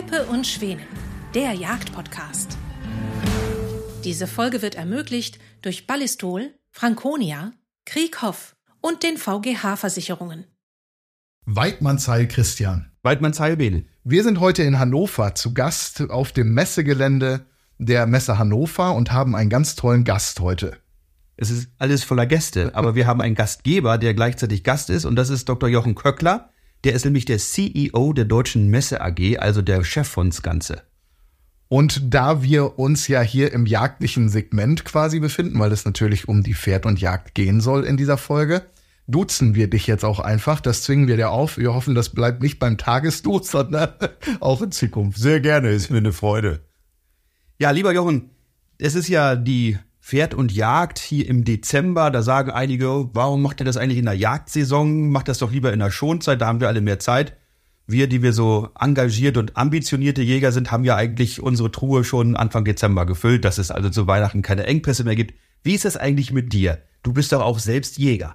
Peppe und Schwänen, der Jagdpodcast. Diese Folge wird ermöglicht durch Ballistol, Franconia, Krieghoff und den VGH-Versicherungen. Weidmannsheil Christian. Weidmannsheil Bene. Wir sind heute in Hannover zu Gast auf dem Messegelände der Messe Hannover und haben einen ganz tollen Gast heute. Es ist alles voller Gäste, aber wir haben einen Gastgeber, der gleichzeitig Gast ist und das ist Dr. Jochen Köckler. Der ist nämlich der CEO der Deutschen Messe AG, also der Chef von's Ganze. Und da wir uns ja hier im jagdlichen Segment quasi befinden, weil es natürlich um die Pferd und Jagd gehen soll in dieser Folge, duzen wir dich jetzt auch einfach. Das zwingen wir dir auf. Wir hoffen, das bleibt nicht beim Tagesduz, sondern auch in Zukunft. Sehr gerne, ist mir eine Freude. Ja, lieber Jochen, es ist ja die Pferd und Jagd hier im Dezember. Da sagen einige, warum macht ihr das eigentlich in der Jagdsaison? Macht das doch lieber in der Schonzeit, da haben wir alle mehr Zeit. Wir, die wir so engagiert und ambitionierte Jäger sind, haben ja eigentlich unsere Truhe schon Anfang Dezember gefüllt, dass es also zu Weihnachten keine Engpässe mehr gibt. Wie ist das eigentlich mit dir? Du bist doch auch selbst Jäger.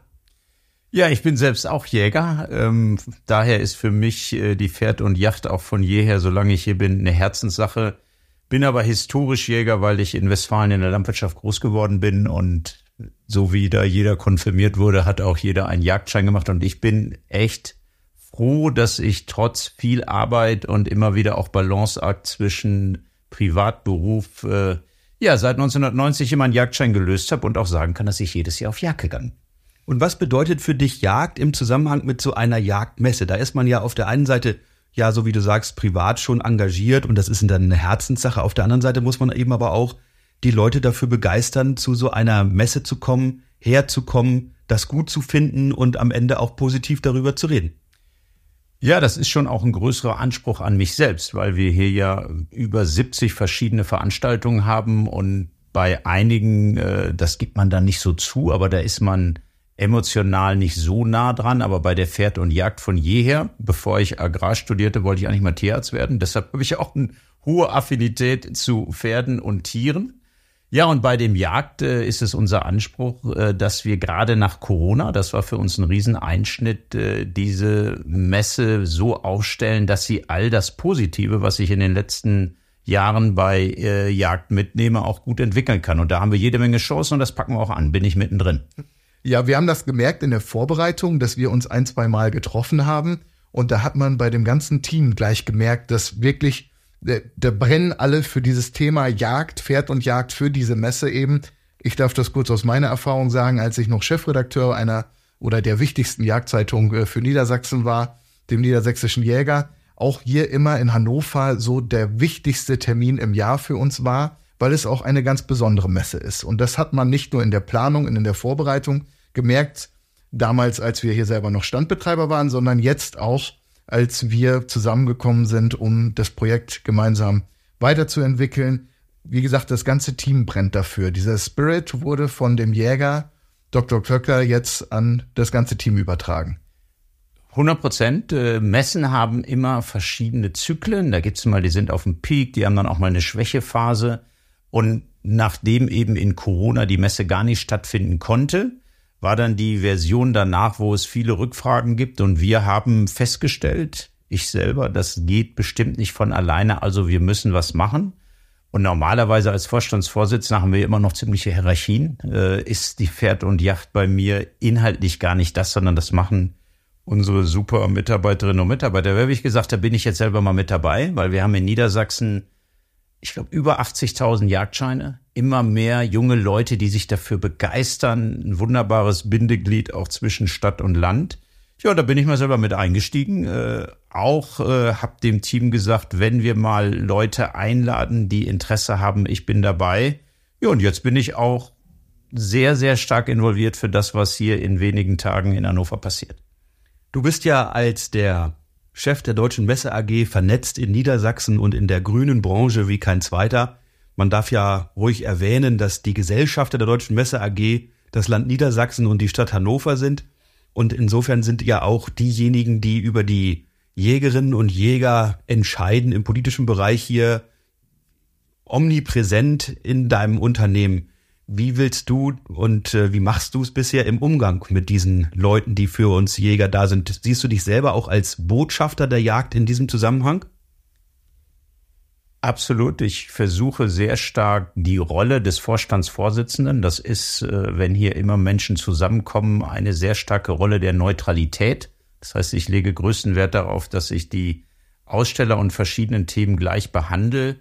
Ja, ich bin selbst auch Jäger. Ähm, daher ist für mich äh, die Pferd und Yacht auch von jeher, solange ich hier bin, eine Herzenssache. Bin aber historisch Jäger, weil ich in Westfalen in der Landwirtschaft groß geworden bin und so wie da jeder konfirmiert wurde, hat auch jeder einen Jagdschein gemacht und ich bin echt froh, dass ich trotz viel Arbeit und immer wieder auch Balanceakt zwischen Privatberuf äh, ja seit 1990 immer einen Jagdschein gelöst habe und auch sagen kann, dass ich jedes Jahr auf Jagd gegangen bin. Und was bedeutet für dich Jagd im Zusammenhang mit so einer Jagdmesse? Da ist man ja auf der einen Seite ja, so wie du sagst, privat schon engagiert und das ist dann eine Herzenssache. Auf der anderen Seite muss man eben aber auch die Leute dafür begeistern, zu so einer Messe zu kommen, herzukommen, das gut zu finden und am Ende auch positiv darüber zu reden. Ja, das ist schon auch ein größerer Anspruch an mich selbst, weil wir hier ja über 70 verschiedene Veranstaltungen haben und bei einigen, äh, das gibt man dann nicht so zu, aber da ist man emotional nicht so nah dran, aber bei der Pferd und Jagd von jeher, bevor ich Agrar studierte, wollte ich eigentlich mal Tierarzt werden. Deshalb habe ich auch eine hohe Affinität zu Pferden und Tieren. Ja, und bei dem Jagd äh, ist es unser Anspruch, äh, dass wir gerade nach Corona, das war für uns ein Rieseneinschnitt, äh, diese Messe so aufstellen, dass sie all das Positive, was ich in den letzten Jahren bei äh, Jagd mitnehme, auch gut entwickeln kann. Und da haben wir jede Menge Chancen und das packen wir auch an, bin ich mittendrin. Ja, wir haben das gemerkt in der Vorbereitung, dass wir uns ein, zwei Mal getroffen haben. Und da hat man bei dem ganzen Team gleich gemerkt, dass wirklich, da, da brennen alle für dieses Thema Jagd, Pferd und Jagd für diese Messe eben. Ich darf das kurz aus meiner Erfahrung sagen, als ich noch Chefredakteur einer oder der wichtigsten Jagdzeitung äh, für Niedersachsen war, dem Niedersächsischen Jäger, auch hier immer in Hannover so der wichtigste Termin im Jahr für uns war, weil es auch eine ganz besondere Messe ist. Und das hat man nicht nur in der Planung und in der Vorbereitung, gemerkt, damals, als wir hier selber noch Standbetreiber waren, sondern jetzt auch, als wir zusammengekommen sind, um das Projekt gemeinsam weiterzuentwickeln. Wie gesagt, das ganze Team brennt dafür. Dieser Spirit wurde von dem Jäger Dr. Klöcker jetzt an das ganze Team übertragen. 100 Prozent. Äh, Messen haben immer verschiedene Zyklen. Da gibt's mal, die sind auf dem Peak, die haben dann auch mal eine Schwächephase. Und nachdem eben in Corona die Messe gar nicht stattfinden konnte, war dann die Version danach, wo es viele Rückfragen gibt und wir haben festgestellt, ich selber, das geht bestimmt nicht von alleine, also wir müssen was machen. Und normalerweise als Vorstandsvorsitzender haben wir immer noch ziemliche Hierarchien. Äh, ist die Pferd und Yacht bei mir inhaltlich gar nicht das, sondern das machen unsere super Mitarbeiterinnen und Mitarbeiter. Wer ich gesagt, da bin ich jetzt selber mal mit dabei, weil wir haben in Niedersachsen ich glaube, über 80.000 Jagdscheine, immer mehr junge Leute, die sich dafür begeistern, ein wunderbares Bindeglied auch zwischen Stadt und Land. Ja, da bin ich mal selber mit eingestiegen. Äh, auch äh, habe dem Team gesagt, wenn wir mal Leute einladen, die Interesse haben, ich bin dabei. Ja, und jetzt bin ich auch sehr, sehr stark involviert für das, was hier in wenigen Tagen in Hannover passiert. Du bist ja als der Chef der Deutschen Messe AG, vernetzt in Niedersachsen und in der grünen Branche wie kein zweiter. Man darf ja ruhig erwähnen, dass die Gesellschafter der Deutschen Messe AG das Land Niedersachsen und die Stadt Hannover sind. Und insofern sind ja auch diejenigen, die über die Jägerinnen und Jäger entscheiden im politischen Bereich hier omnipräsent in deinem Unternehmen. Wie willst du und äh, wie machst du es bisher im Umgang mit diesen Leuten, die für uns Jäger da sind? Siehst du dich selber auch als Botschafter der Jagd in diesem Zusammenhang? Absolut. Ich versuche sehr stark die Rolle des Vorstandsvorsitzenden, das ist, äh, wenn hier immer Menschen zusammenkommen, eine sehr starke Rolle der Neutralität. Das heißt, ich lege größten Wert darauf, dass ich die Aussteller und verschiedenen Themen gleich behandle,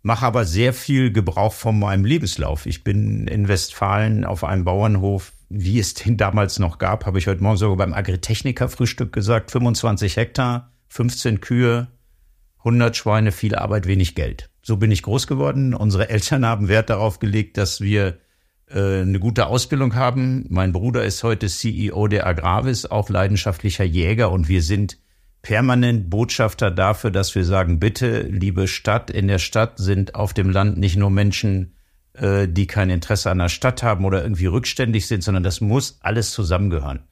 mache aber sehr viel Gebrauch von meinem Lebenslauf. Ich bin in Westfalen auf einem Bauernhof, wie es den damals noch gab, habe ich heute Morgen sogar beim Agritechniker-Frühstück gesagt, 25 Hektar, 15 Kühe, 100 Schweine, viel Arbeit, wenig Geld. So bin ich groß geworden. Unsere Eltern haben Wert darauf gelegt, dass wir äh, eine gute Ausbildung haben. Mein Bruder ist heute CEO der Agravis, auch leidenschaftlicher Jäger und wir sind permanent Botschafter dafür, dass wir sagen, bitte, liebe Stadt, in der Stadt sind auf dem Land nicht nur Menschen, äh, die kein Interesse an der Stadt haben oder irgendwie rückständig sind, sondern das muss alles zusammengehören.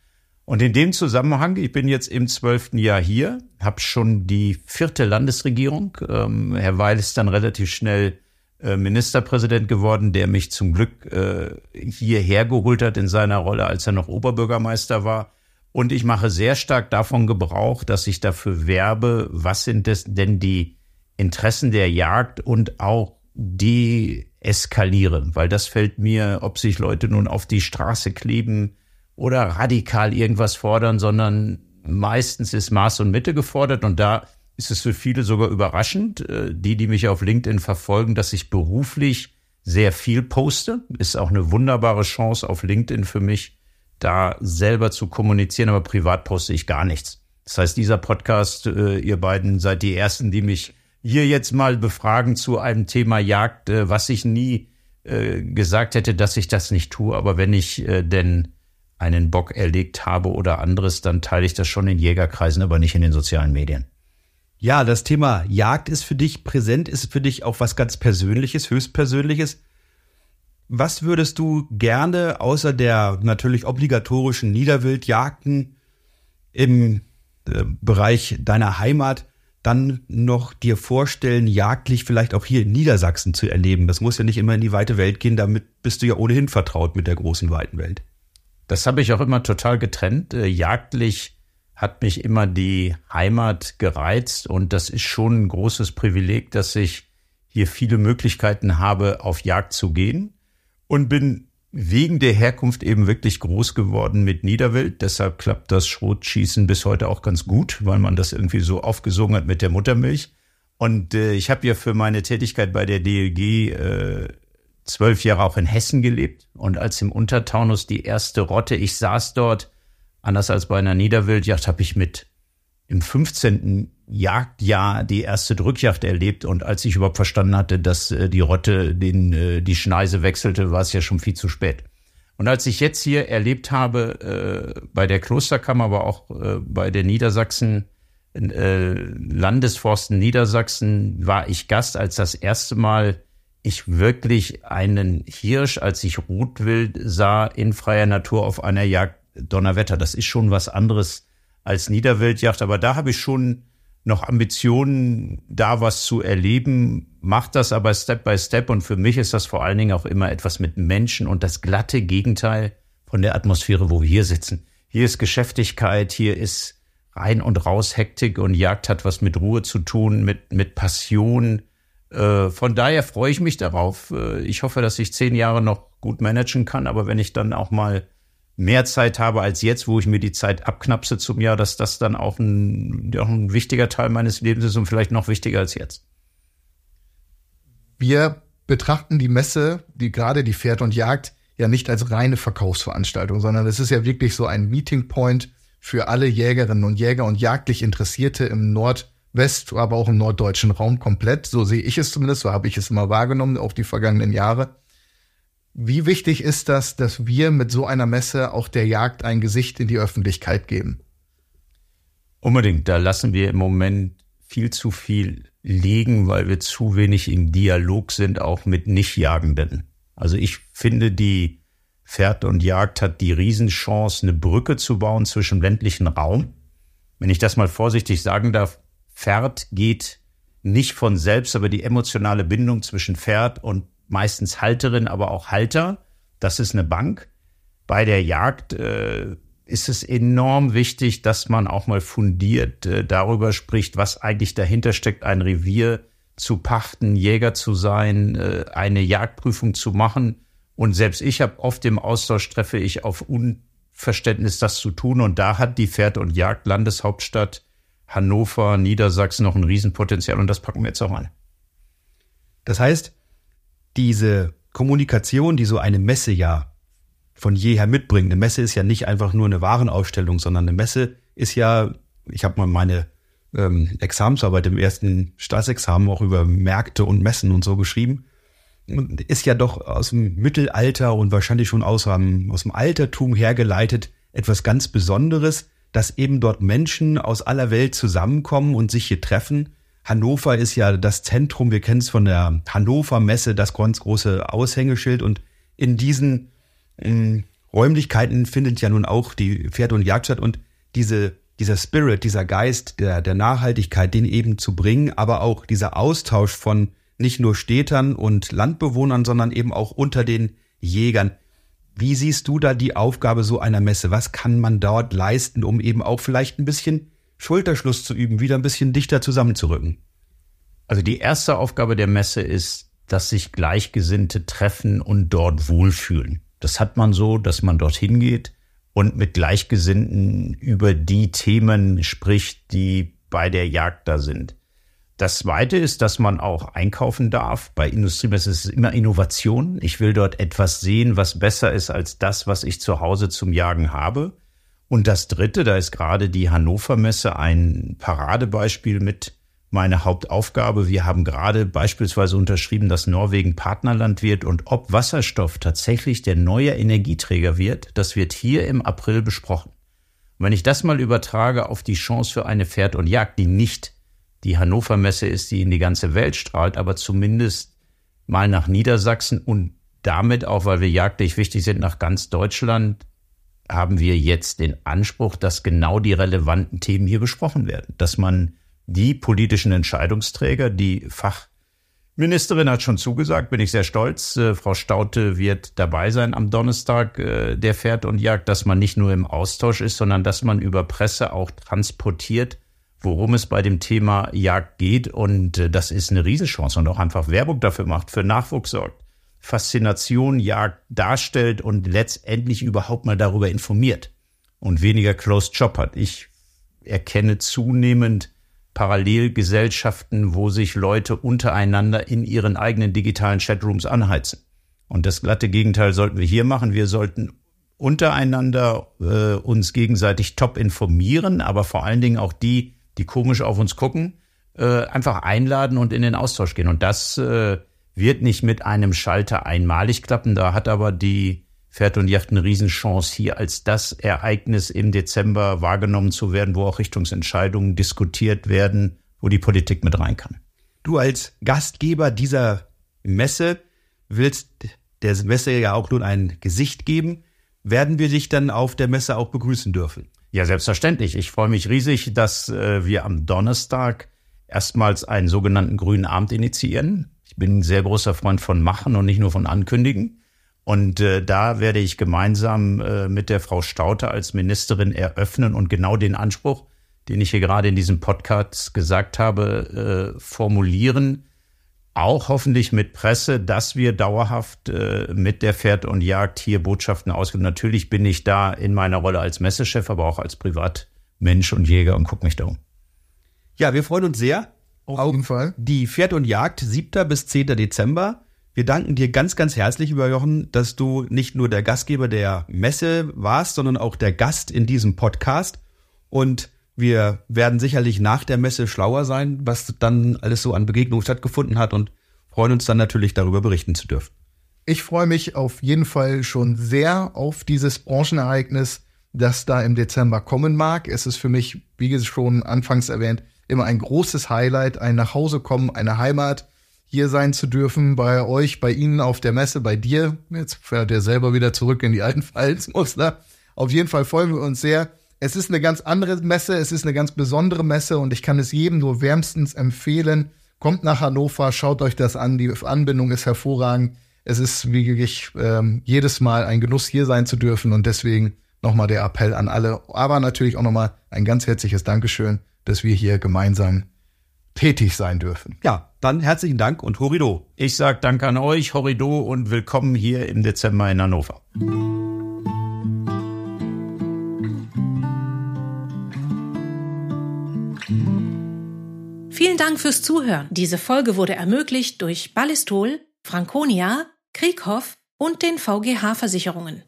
Und in dem Zusammenhang, ich bin jetzt im zwölften Jahr hier, habe schon die vierte Landesregierung. Ähm, Herr Weil ist dann relativ schnell äh, Ministerpräsident geworden, der mich zum Glück äh, hierher geholt hat in seiner Rolle, als er noch Oberbürgermeister war. Und ich mache sehr stark davon Gebrauch, dass ich dafür werbe, was sind das denn die Interessen der Jagd und auch die eskaliere, weil das fällt mir, ob sich Leute nun auf die Straße kleben, oder radikal irgendwas fordern, sondern meistens ist Maß und Mitte gefordert und da ist es für viele sogar überraschend, äh, die, die mich auf LinkedIn verfolgen, dass ich beruflich sehr viel poste. Ist auch eine wunderbare Chance auf LinkedIn für mich, da selber zu kommunizieren, aber privat poste ich gar nichts. Das heißt, dieser Podcast, äh, ihr beiden seid die Ersten, die mich hier jetzt mal befragen zu einem Thema Jagd, äh, was ich nie gesagt hätte, dass ich das nicht tue. Aber wenn ich denn einen Bock erlegt habe oder anderes, dann teile ich das schon in Jägerkreisen, aber nicht in den sozialen Medien. Ja, das Thema Jagd ist für dich präsent, ist für dich auch was ganz Persönliches, höchstpersönliches. Was würdest du gerne außer der natürlich obligatorischen Niederwildjagden im äh, Bereich deiner Heimat dann noch dir vorstellen, jagdlich vielleicht auch hier in Niedersachsen zu erleben? Das muss ja nicht immer in die weite Welt gehen, damit bist du ja ohnehin vertraut mit der großen weiten Welt. Das habe ich auch immer total getrennt. Äh, jagdlich hat mich immer die Heimat gereizt und das ist schon ein großes Privileg, dass ich hier viele Möglichkeiten habe, auf Jagd zu gehen und bin wegen der Herkunft eben wirklich groß geworden mit Niederwild. Deshalb klappt das Schrotschießen bis heute auch ganz gut, weil man das irgendwie so aufgesogen hat mit der Muttermilch. Und äh, ich habe ja für meine Tätigkeit bei der DLG äh, zwölf Jahre auch in Hessen gelebt und als im Untertaunus die erste Rotte, ich saß dort, anders als bei einer Niederwildjacht, habe ich mit im 15. Jagdjahr die erste Drückjacht erlebt und als ich überhaupt verstanden hatte, dass äh, die Rotte den, äh, die Schneise wechselte, war es ja schon viel zu spät. Und als ich jetzt hier erlebt habe, äh, bei der Klosterkammer, aber auch äh, bei der Niedersachsen, äh, Landesforsten Niedersachsen, war ich Gast, als das erste Mal ich wirklich einen Hirsch, als ich Rotwild sah, in freier Natur auf einer Jagd Donnerwetter. Das ist schon was anderes als Niederwildjagd, aber da habe ich schon noch Ambitionen, da was zu erleben, macht das aber Step by Step und für mich ist das vor allen Dingen auch immer etwas mit Menschen und das glatte Gegenteil von der Atmosphäre, wo wir hier sitzen. Hier ist Geschäftigkeit, hier ist rein und raus Hektik und Jagd hat was mit Ruhe zu tun, mit, mit Passion, von daher freue ich mich darauf. Äh, ich hoffe, dass ich zehn Jahre noch gut managen kann, aber wenn ich dann auch mal mehr Zeit habe als jetzt, wo ich mir die Zeit abknapse zum Jahr, dass das dann auch ein, auch ein wichtiger Teil meines Lebens ist und vielleicht noch wichtiger als jetzt. Wir betrachten die Messe, die gerade die Pferd und Jagd, ja nicht als reine Verkaufsveranstaltung, sondern es ist ja wirklich so ein Meeting Point für alle Jägerinnen und Jäger und jagdlich Interessierte im Nord- West, aber auch im norddeutschen Raum komplett. So sehe ich es zumindest, so habe ich es immer wahrgenommen, auf die vergangenen Jahre. Wie wichtig ist das, dass wir mit so einer Messe auch der Jagd ein Gesicht in die Öffentlichkeit geben? Unbedingt. Da lassen wir im Moment viel zu viel liegen, weil wir zu wenig im Dialog sind, auch mit Nichtjagenden. Also ich finde, die Pferd und Jagd hat die Riesenchance, eine Brücke zu bauen zwischen ländlichen Raum. Wenn ich das mal vorsichtig sagen darf, Pferd geht nicht von selbst, aber die emotionale Bindung zwischen Pferd und meistens Halterin, aber auch Halter, das ist eine Bank. Bei der Jagd äh, ist es enorm wichtig, dass man auch mal fundiert äh, darüber spricht, was eigentlich dahinter steckt, ein Revier zu pachten, Jäger zu sein, äh, eine Jagdprüfung zu machen. Und selbst ich habe oft im Austausch treffe ich auf Unverständnis, das zu tun. Und da hat die Pferd- und Jagdlandeshauptstadt Hannover, Niedersachsen noch ein Riesenpotenzial und das packen wir jetzt auch an. Das heißt, diese Kommunikation, die so eine Messe ja von jeher mitbringt. Eine Messe ist ja nicht einfach nur eine Warenausstellung, sondern eine Messe ist ja, ich habe mal meine ähm, Examensarbeit im ersten Staatsexamen auch über Märkte und Messen und so geschrieben. Ist ja doch aus dem Mittelalter und wahrscheinlich schon aus, aus dem Altertum hergeleitet etwas ganz Besonderes, dass eben dort Menschen aus aller Welt zusammenkommen und sich hier treffen. Hannover ist ja das Zentrum, wir kennen es von der Hannover Messe, das ganz große Aushängeschild und in diesen in Räumlichkeiten findet ja nun auch die Pferde- und Jagd statt und diese, dieser Spirit, dieser Geist der, der Nachhaltigkeit, den eben zu bringen, aber auch dieser Austausch von nicht nur Städtern und Landbewohnern, sondern eben auch unter den Jägern. Wie siehst du da die Aufgabe so einer Messe? Was kann man dort leisten, um eben auch vielleicht ein bisschen Schulterschluss zu üben, wieder ein bisschen dichter zusammenzurücken? Also die erste Aufgabe der Messe ist, dass sich Gleichgesinnte treffen und dort wohlfühlen. Das hat man so, dass man dorthin geht und mit Gleichgesinnten über die Themen spricht, die bei der Jagd da sind. Das zweite ist, dass man auch einkaufen darf. Bei Industriemessen ist es immer Innovation. Ich will dort etwas sehen, was besser ist als das, was ich zu Hause zum Jagen habe. Und das dritte, da ist gerade die Hannover Messe ein Paradebeispiel mit meine Hauptaufgabe. Wir haben gerade beispielsweise unterschrieben, dass Norwegen Partnerland wird und ob Wasserstoff tatsächlich der neue Energieträger wird, das wird hier im April besprochen. Und wenn ich das mal übertrage auf die Chance für eine Pferd und Jagd, die nicht die Hannover Messe ist, die in die ganze Welt strahlt, aber zumindest mal nach Niedersachsen und damit auch, weil wir jagdlich wichtig sind, nach ganz Deutschland, haben wir jetzt den Anspruch, dass genau die relevanten Themen hier besprochen werden, dass man die politischen Entscheidungsträger. Die Fachministerin hat schon zugesagt, bin ich sehr stolz. Äh, Frau Staute wird dabei sein am Donnerstag äh, der Pferd und Jagd, dass man nicht nur im Austausch ist, sondern dass man über Presse auch transportiert, worum es bei dem Thema Jagd geht. Und äh, das ist eine Riesenchance und auch einfach Werbung dafür macht, für Nachwuchs sorgt. Faszination Jagd darstellt und letztendlich überhaupt mal darüber informiert und weniger Closed Job hat. Ich erkenne zunehmend Parallelgesellschaften, wo sich Leute untereinander in ihren eigenen digitalen Chatrooms anheizen. Und das glatte Gegenteil sollten wir hier machen. Wir sollten untereinander äh, uns gegenseitig top informieren, aber vor allen Dingen auch die, die komisch auf uns gucken, äh, einfach einladen und in den Austausch gehen. Und das äh, wird nicht mit einem Schalter einmalig klappen. Da hat aber die Pferd und Yacht eine Riesenchance, hier als das Ereignis im Dezember wahrgenommen zu werden, wo auch Richtungsentscheidungen diskutiert werden, wo die Politik mit rein kann. Du als Gastgeber dieser Messe willst der Messe ja auch nun ein Gesicht geben. Werden wir dich dann auf der Messe auch begrüßen dürfen? Ja, selbstverständlich. Ich freue mich riesig, dass äh, wir am Donnerstag erstmals einen sogenannten grünen Abend initiieren. Ich bin ein sehr großer Freund von Machen und nicht nur von Ankündigen. Und äh, da werde ich gemeinsam äh, mit der Frau Staute als Ministerin eröffnen und genau den Anspruch, den ich hier gerade in diesem Podcast gesagt habe, äh, formulieren. Auch hoffentlich mit Presse, dass wir dauerhaft äh, mit der Pferd und Jagd hier Botschaften ausgeben. Natürlich bin ich da in meiner Rolle als Messechef, aber auch als Privatmensch und Jäger und gucke mich da um. Ja, wir freuen uns sehr. Auf jeden Fall. Die Pferd und Jagd 7. bis 10. Dezember. Wir danken dir ganz, ganz herzlich, lieber Jochen, dass du nicht nur der Gastgeber der Messe warst, sondern auch der Gast in diesem Podcast. Und wir werden sicherlich nach der Messe schlauer sein, was dann alles so an Begegnungen stattgefunden hat und freuen uns dann natürlich darüber berichten zu dürfen. Ich freue mich auf jeden Fall schon sehr auf dieses Branchenereignis, das da im Dezember kommen mag. Es ist für mich, wie schon anfangs erwähnt, immer ein großes Highlight, ein Nachhausekommen, eine Heimat hier sein zu dürfen, bei euch, bei Ihnen auf der Messe, bei dir. Jetzt fährt er selber wieder zurück in die alten Verhaltensmuster. Auf jeden Fall freuen wir uns sehr. Es ist eine ganz andere Messe, es ist eine ganz besondere Messe und ich kann es jedem nur wärmstens empfehlen. Kommt nach Hannover, schaut euch das an. Die Anbindung ist hervorragend. Es ist wirklich ähm, jedes Mal ein Genuss, hier sein zu dürfen und deswegen nochmal der Appell an alle, aber natürlich auch nochmal ein ganz herzliches Dankeschön, dass wir hier gemeinsam tätig sein dürfen. Ja, dann herzlichen Dank und Horido. Ich sage Dank an euch, Horido und willkommen hier im Dezember in Hannover. Vielen Dank fürs Zuhören. Diese Folge wurde ermöglicht durch Ballistol, Franconia, Krieghoff und den VGH Versicherungen.